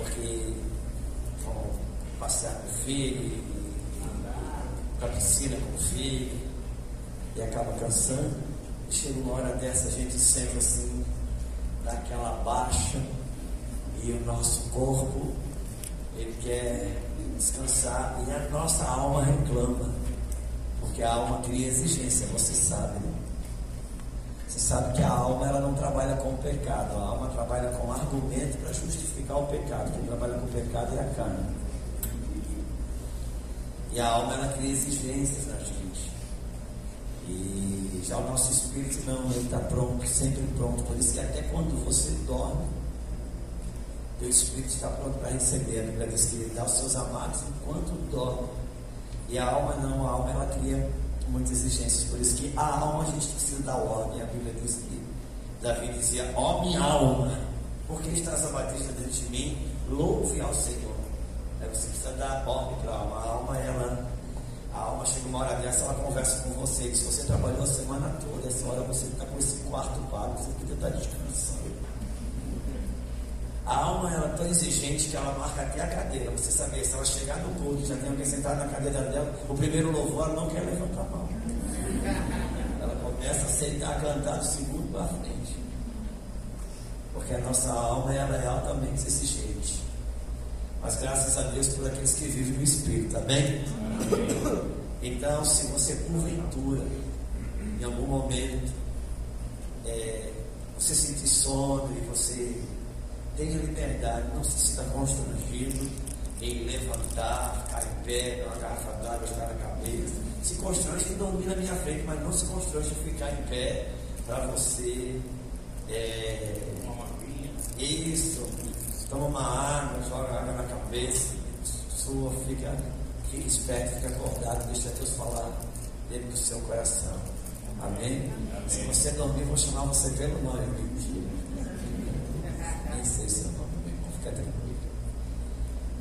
porque vão passear com o filho, andar para a piscina com o filho, e acaba cansando. E chega uma hora dessa, a gente sente assim, dá aquela baixa, e o nosso corpo, ele quer descansar, e a nossa alma reclama, porque a alma cria exigência, você sabe, né? Você sabe que a alma ela não trabalha com o pecado, a alma trabalha com argumento para justificar o pecado. Quem trabalha com o pecado é a carne. E a alma ela cria exigências na gente. E já o nosso espírito não, ele está pronto, sempre pronto. Por isso que até quando você dorme, teu espírito está pronto para receber. A Bíblia diz que ele dá seus amados enquanto dorme. E a alma não, a alma ela cria muitas exigências. Por isso que a alma a gente precisa dar ordem. A Bíblia diz que Davi dizia, ó minha alma, porque estás abatida dentro de mim, louve ao Senhor. Aí você precisa dar ordem para a alma. A alma, ela, a alma chega uma hora dessa, ela conversa com você. Se você trabalhou a semana toda, essa hora você fica com esse quarto pago, você podia estar descansando. A alma ela é tão exigente que ela marca até a cadeira. Você saber, se ela chegar no culto, já tem alguém sentado na cadeira dela, o primeiro louvor ela não quer levantar a mão. Ela começa a aceitar cantar do segundo para frente. Porque a nossa alma ela é altamente exigente. Mas graças a Deus por aqueles que vivem no Espírito, amém? amém. Então, se você porventura, em algum momento, é, você sentir sono e você tenha liberdade, não se sinta constrangido em levantar, ficar em pé, uma garrafa d'água, estar na cabeça. Se constrange em dormir na minha frente, mas não se constrange em ficar em pé para você. É, isso, toma uma água, joga água na cabeça, sua, fica, fica esperto, fica acordado, deixa Deus falar dentro do seu coração. Amém? Amém. Se você dormir, vou chamar você pelo nome. Nem sei seu nome, meu irmão, fica tranquilo.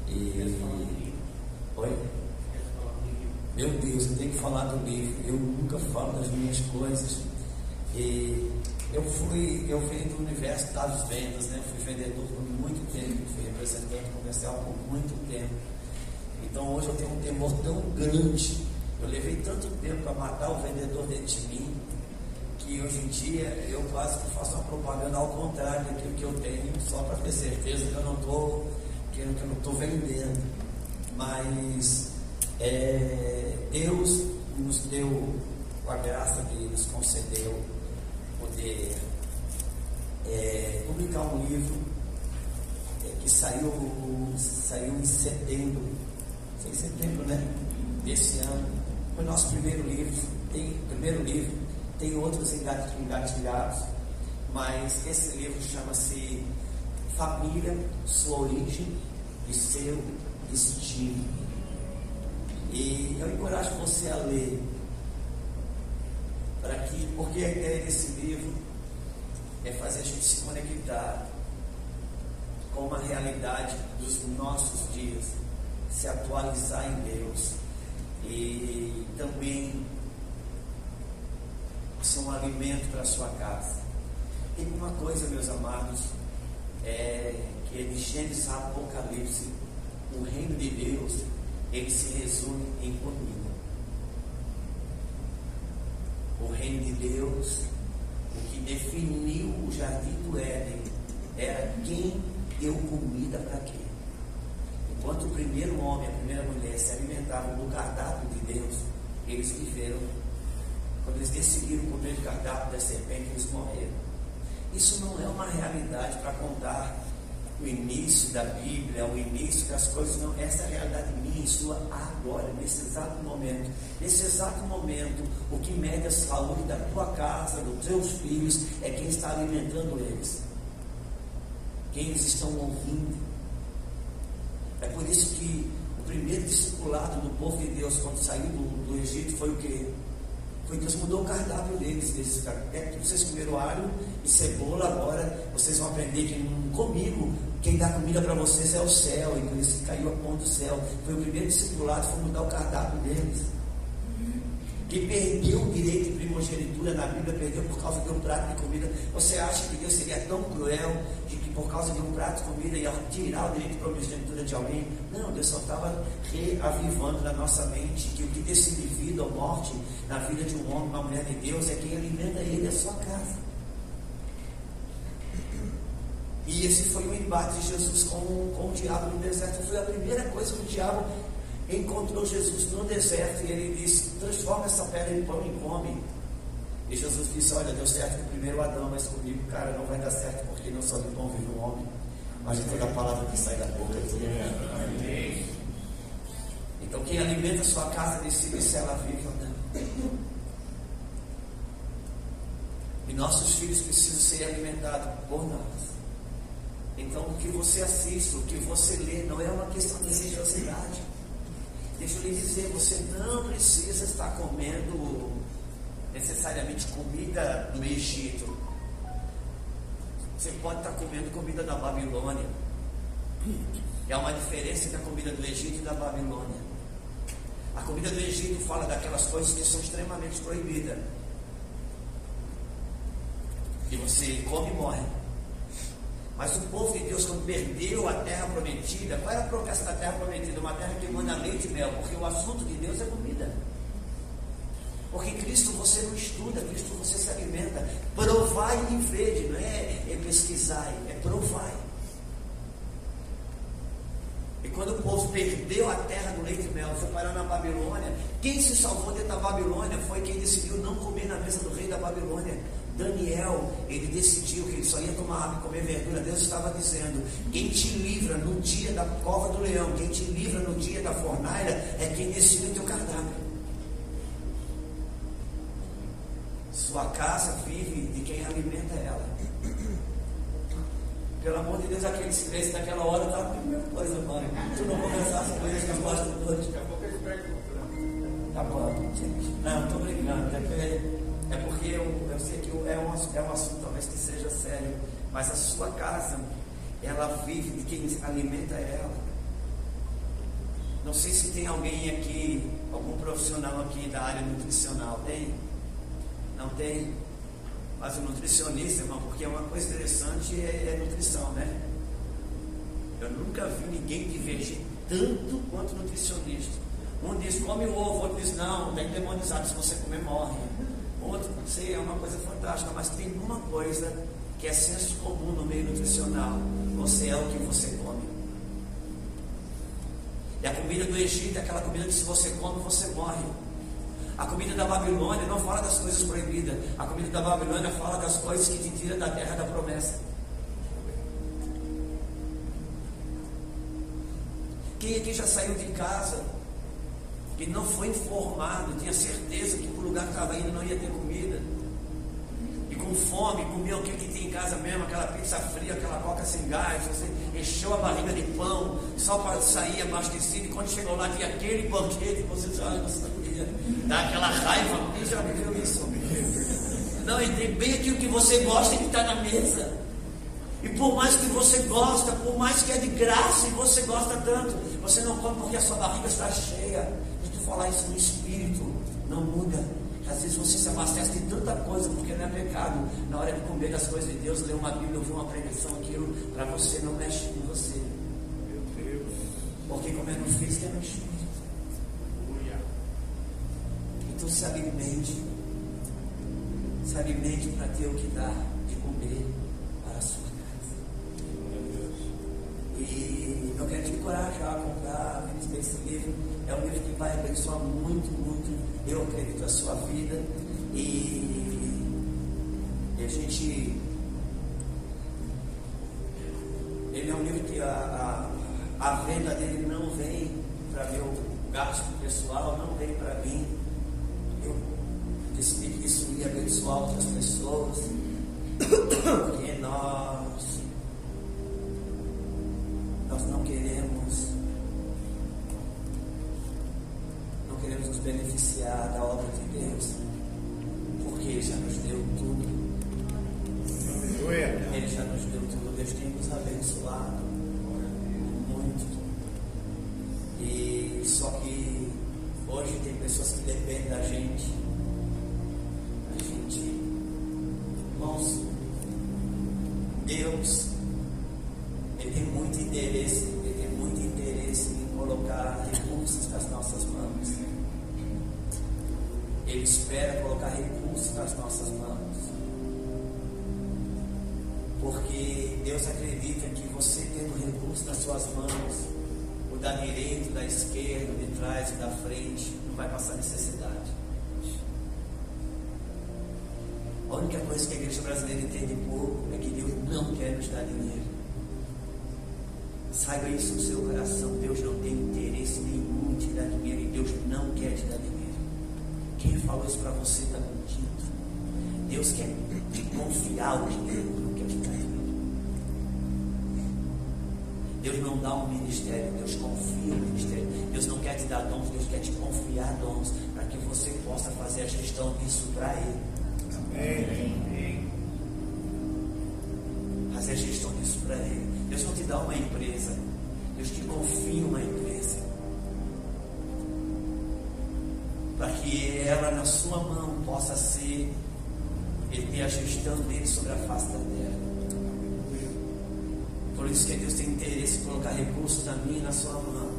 E. Oi? Meu Deus, eu tenho que falar do livro. Eu nunca falo das minhas coisas. E eu fui, eu venho do universo das vendas, né? Fui vendedor por muito tempo, fui representante comercial por muito tempo. Então hoje eu tenho um temor tão grande. Eu levei tanto tempo para matar o vendedor dentro de mim, que hoje em dia eu quase que faço uma propaganda ao contrário daquilo que eu tenho, só para ter certeza que eu não estou que eu não estou vendendo. Mas é, Deus nos deu a graça de nos concedeu poder é, publicar um livro é, que saiu, saiu em setembro, foi em setembro, né? Desse ano. Foi nosso primeiro livro, tem primeiro livro, tem outros engatilhados, mas esse livro chama-se Família, Sua Origem e Seu Destino. E eu encorajo você a ler para que, porque a ideia desse livro é fazer a gente se conectar com uma realidade dos nossos dias, se atualizar em Deus e também ser um alimento para a sua casa. Tem uma coisa, meus amados, é que é de Gênesis a Apocalipse, o reino de Deus, ele se resume em comida o reino de Deus, o que definiu o jardim do Éden, era quem deu comida para quem. Enquanto o primeiro homem, a primeira mulher se alimentavam do cardápio de Deus, eles viveram. Quando eles decidiram comer o cardápio da serpente, eles morreram. Isso não é uma realidade para contar o início da Bíblia, o início das coisas, não. Essa é a realidade minha e sua agora, nesse exato momento. Nesse exato momento, o que mede a saúde da tua casa, dos teus filhos, é quem está alimentando eles. Quem eles estão ouvindo. É por isso que o primeiro discipulado do povo de Deus, quando saiu do, do Egito, foi o que? Foi Deus mudou o cardápio deles. Eles ficaram, é, vocês comeram alho e cebola, agora vocês vão aprender que comigo quem dá comida para vocês é o céu, e por isso caiu a ponta do céu. Foi o primeiro discipulado, foi mudar o cardápio deles. que perdeu o direito de primogenitura na Bíblia, perdeu por causa de um prato de comida. Você acha que Deus seria tão cruel de que por causa de um prato de comida ia tirar o direito de primogenitura de alguém? Não, Deus só estava reavivando na nossa mente que o que decide vida ou morte na vida de um homem, uma mulher de Deus, é quem alimenta ele, a sua casa. E esse foi o embate de Jesus com, com o diabo no deserto. Foi a primeira coisa que o diabo encontrou Jesus no deserto e ele disse: transforma essa pedra em pão e come. E Jesus disse: Olha, deu certo com o primeiro Adão, mas comigo, cara, não vai dar certo, porque não só de pão vive o homem, mas de toda a palavra que sai da boca. Então, quem alimenta sua casa decide se ela vive ou não. E nossos filhos precisam ser alimentados por nós. Então, o que você assiste, o que você lê, não é uma questão de religiosidade. Deixa eu lhe dizer, você não precisa estar comendo necessariamente comida do Egito. Você pode estar comendo comida da Babilônia. E há uma diferença entre a comida do Egito e da Babilônia. A comida do Egito fala daquelas coisas que são extremamente proibidas. E você come e morre. Mas o povo de Deus, quando perdeu a terra prometida, qual era a promessa da terra prometida? Uma terra que manda leite e mel, porque o assunto de Deus é comida. Porque Cristo você não estuda, Cristo você se alimenta. Provai e vede, não é, é pesquisar, é provai. E quando o povo perdeu a terra do leite e mel, foi parar na Babilônia, quem se salvou dentro da Babilônia foi quem decidiu não comer na mesa do rei da Babilônia. Daniel, ele decidiu que ele só ia tomar água e comer verdura. Deus estava dizendo: quem te livra no dia da cova do leão, quem te livra no dia da fornalha, é quem decide o teu cardápio. Sua casa vive de quem alimenta ela. Pelo amor de Deus, aqueles três daquela hora tá a primeira coisa, mano. Tu não conversasse com eles de noite. Daqui a pouco eles pegam. Tá bom, gente. Não, tô brincando. Porque eu, sei que é um, é um assunto talvez que seja sério, mas a sua casa, ela vive de quem alimenta ela. Não sei se tem alguém aqui, algum profissional aqui da área nutricional. Tem? Não tem? Mas o nutricionista, irmão, porque é uma coisa interessante é, é nutrição, né? Eu nunca vi ninguém divergir tanto quanto nutricionista. Um diz, come o ovo, outro diz, não, tem demonizado, se você comer, morre outro, não sei, é uma coisa fantástica, mas tem uma coisa que é senso comum no meio nutricional: você é o que você come. E a comida do Egito é aquela comida que se você come, você morre. A comida da Babilônia não fala das coisas proibidas. A comida da Babilônia fala das coisas que te tiram da terra da promessa. Quem aqui já saiu de casa que não foi informado, tinha certeza que o lugar que estava indo não ia ter comida. E com fome, comeu o que, que tinha em casa mesmo, aquela pizza fria, aquela coca sem gás, você encheu a barriga de pão, só para sair abastecido, e quando chegou lá tinha aquele banquete, você já não sabia, dá aquela raiva, quem já viveu isso? Não, e tem bem aquilo que você gosta de estar na mesa. E por mais que você gosta, por mais que é de graça e você gosta tanto, você não come porque a sua barriga está cheia falar isso no espírito, não muda. Às vezes você se abastece de tanta coisa porque não é pecado. Na hora de comer das coisas de Deus, ler uma Bíblia, ouvir uma pregação, aquilo, para você não mexe com você. Meu Deus. Porque como é no físico, é no espírito. Então se alimente. Se alimente para ter o que dá de comer para a sua casa. E eu quero te encorajar a comprar, esse livro é um livro que vai abençoar muito, muito, eu acredito, a sua vida. E, e a gente. Ele é um livro que a, a, a venda dele não vem para meu gasto pessoal, não vem para mim. Eu decidi que isso ia abençoar outras pessoas. Porque nós, nós não queremos podemos nos beneficiar da obra de Deus, porque Ele já nos deu tudo. Ele já nos deu tudo, Deus tem nos abençoado muito. E só que hoje tem pessoas que dependem da gente. A gente, irmãos, Deus Deus acredita que você tendo recursos nas suas mãos, o da direita, o da esquerda, o de trás, o da frente, não vai passar necessidade. A única coisa que a igreja brasileira entende pouco é que Deus não quer nos dar dinheiro. Saiba isso no seu coração. Deus não tem interesse nenhum em te dar dinheiro e Deus não quer te dar dinheiro. Quem falou isso para você está mentindo. Deus quer te confiar o dinheiro, Deus não dá um ministério, Deus confia o ministério. Deus não quer te dar dons, Deus quer te confiar dons para que você possa fazer a gestão disso para Ele. Amém. Fazer a gestão disso para Ele. Deus não te dá uma empresa, Deus te confia uma empresa. Para que ela na sua mão possa ser, Ele ter a gestão dele sobre a face da terra. Por isso que Deus tem interesse em colocar recursos na minha e na sua mão.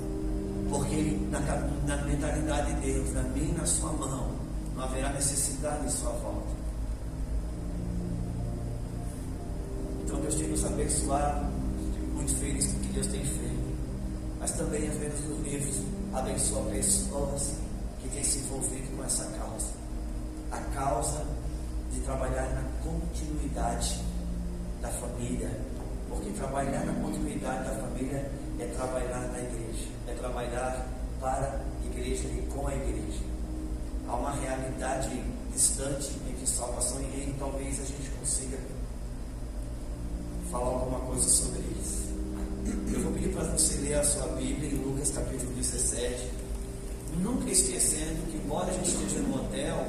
Porque ele, na, na mentalidade de Deus, na minha e na sua mão, não haverá necessidade em sua volta. Então Deus tem nos abençoado. Muito feliz com o que Deus tem feito. Mas também, às vezes, nos livros, abençoa pessoas que têm se envolvido com essa causa. A causa de trabalhar na continuidade da família. Porque trabalhar na continuidade da família é trabalhar na igreja, é trabalhar para a igreja e com a igreja. Há uma realidade distante entre salvação e reino, talvez a gente consiga falar alguma coisa sobre isso. Eu vou pedir para você ler a sua Bíblia em Lucas capítulo 17. Nunca esquecendo que, embora a gente esteja no hotel,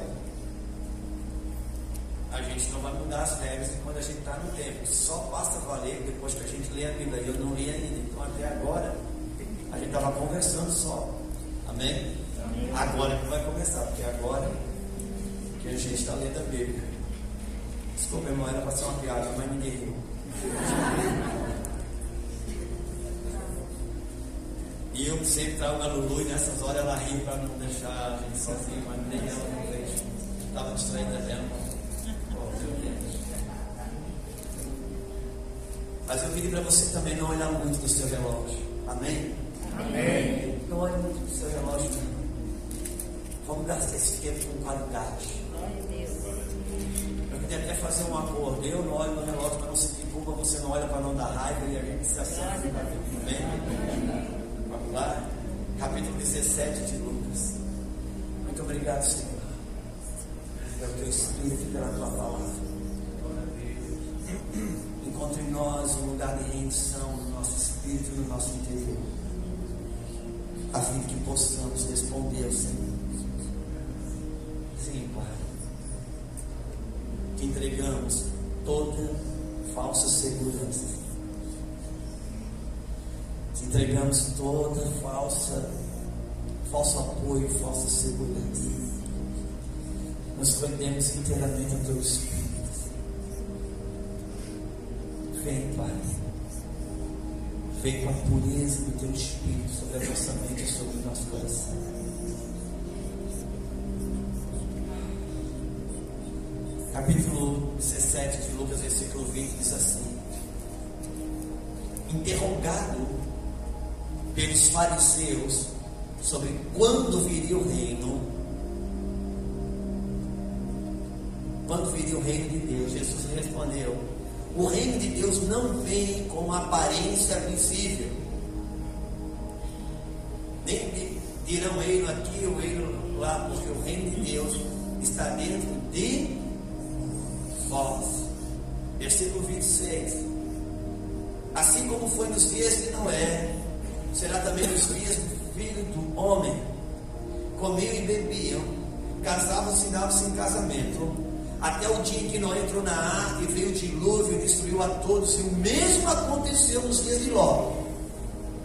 a gente não vai mudar as regras quando a gente está no tempo. Só basta valer depois que a gente lê a Bíblia. E eu não li ainda. Então, até agora, a gente estava conversando só. Amém? Amém? Agora que vai começar, porque agora que a gente está lendo a Bíblia. Desculpa, irmão, era para ser uma piada, mas ninguém riu. E eu sempre trago a Lulu e nessas horas ela ri para não deixar a gente sozinho, mas nem ela não fez. Estava distraída dela. Mas eu pedi para você também não olhar muito no seu relógio. Amém? Amém. Não olhe muito no seu relógio. Vamos gastar esse tempo com qualidade. Eu queria até fazer um acordo. Eu não olho no relógio para não sentir culpa, você não olha para não dar raiva e a gente se acerta. Amém? Vamos lá? Capítulo 17 de Lucas. Muito obrigado, Senhor. Pelo teu Espírito e pela tua palavra. Nós um lugar de rendição no nosso espírito e no nosso interior. A fim de que possamos responder ao Senhor. Sim, Pai. Que entregamos toda falsa segurança. Te entregamos toda falsa, falso apoio, falsa segurança. Nos rendemos inteiramente ao teu Espírito. Vem, Pai. Vem com a pureza do teu Espírito sobre a nossa mente e sobre o nosso coração. Capítulo 17 de Lucas, versículo 20, diz assim: Interrogado pelos fariseus sobre quando viria o reino, quando viria o reino de Deus, Jesus respondeu: O reino de Deus não vem com aparência visível, nem dirão ele aqui ou ele lá, porque o reino de Deus está dentro de vós. Versículo 26. Assim como foi nos dias de Noé, será também nos dias do filho do homem. Comiam e bebiam, casavam-se e davam-se em casamento, até o dia em que Noé entrou na arca e veio o dilúvio e destruiu a todos. E o mesmo aconteceu nos dias de Ló.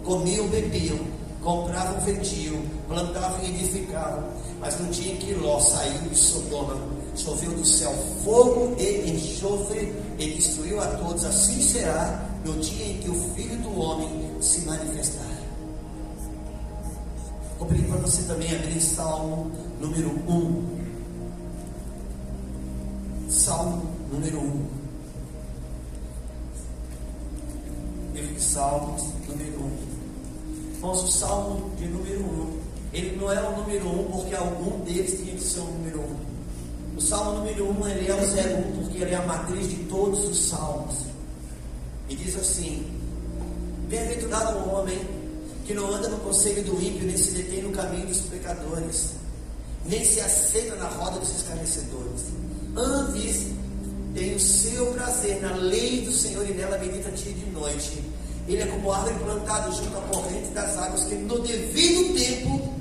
Comiam, bebiam, compravam, vendiam, plantavam e edificavam. Mas no dia em que Ló saiu de Sodoma, choveu do céu fogo e enxofre e destruiu a todos. Assim será no dia em que o Filho do Homem se manifestar. Vou para você também abrir Salmo número 1. Salmo número 1. Livro de Salmos, número 1. Irmãos, o Salmo de número 1, ele não é o número 1 porque algum deles tinha que ser o número 1. O Salmo número 1 ele é o 01 porque ele é a matriz de todos os salmos. E diz assim: Bem-aventurado o homem que não anda no conselho do ímpio, nem se detém no caminho dos pecadores, nem se aceita na roda dos escarnecedores. Antes tem o seu prazer na lei do Senhor e nela medita dia e noite. Ele é como árvore plantada junto à corrente das águas, que no devido tempo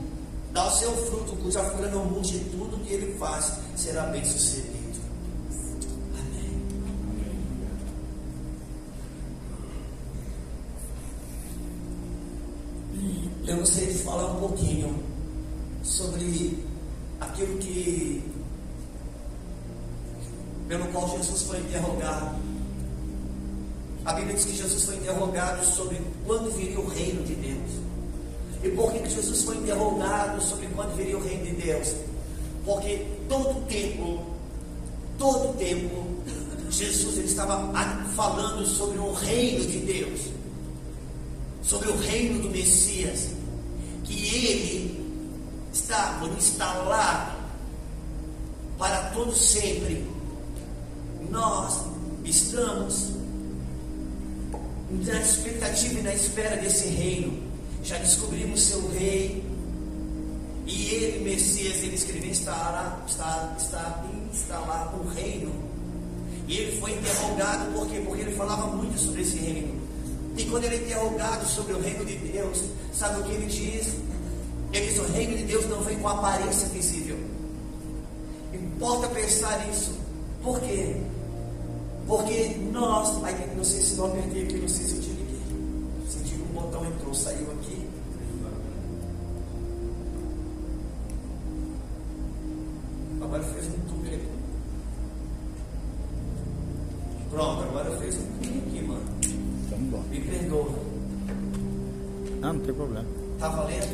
dá o seu fruto, cuja folha não murcha, e tudo que ele faz será bem sucedido. Amém. Eu gostaria de falar um pouquinho sobre aquilo que pelo qual Jesus foi interrogado. A Bíblia diz que Jesus foi interrogado sobre quando viria o reino de Deus. E por que Jesus foi interrogado sobre quando viria o reino de Deus? Porque todo tempo, todo tempo, Jesus ele estava falando sobre o reino de Deus, sobre o reino do Messias, que ele está por instalar para todo sempre nós estamos na expectativa e na espera desse reino. Já descobrimos seu rei. E ele, Messias, ele escreveu instalar, está, está instalar um reino. E ele foi interrogado por quê? Porque ele falava muito sobre esse reino. E quando ele é interrogado sobre o reino de Deus, sabe o que ele diz? Ele diz: o reino de Deus não vem com aparência visível. Importa pensar nisso. Por quê? Porque nós, aí, não sei se não apertei aqui, não sei se eu te liguei. Senti que o botão entrou, saiu aqui. Agora fez um tuque aqui. Pronto, agora fez um tuque aqui, mano. Vamos embora. Me perdoa. Ah, não tem problema. Tá valendo?